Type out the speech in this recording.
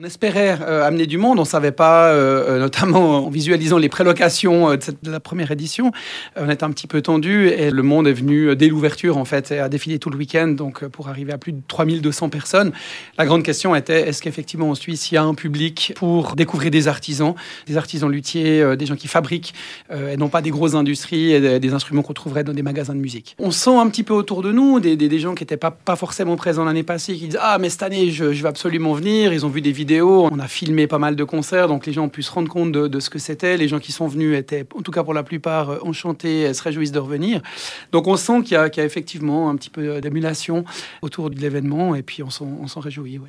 On espérait euh, amener du monde, on ne savait pas, euh, euh, notamment en visualisant les prélocations de, la première édition, on était un petit peu tendu et le monde est venu dès l'ouverture en fait, et a défilé tout le week-end, donc pour arriver à plus de 3200 personnes. La grande question était, est-ce qu'effectivement en Suisse, il y a un public pour découvrir des artisans, des artisans luthiers, des gens qui fabriquent, et non pas des grosses industries et des, instruments qu'on trouverait dans des magasins de musique. On sent un petit peu autour de nous des, gens qui n'étaient pas, pas forcément présents l'année passée, qui disent, ah mais cette année, je, je vais absolument venir, ils ont vu des vidéos on a filmé pas mal de concerts, donc les gens ont pu se rendre compte de, ce que c'était. Les gens qui sont venus étaient, en tout cas pour la plupart, euh, enchantés, se réjouissent de revenir. Donc on sent qu'il y, a effectivement un petit peu d'émulation autour de l'événement, et puis on s'en réjouit.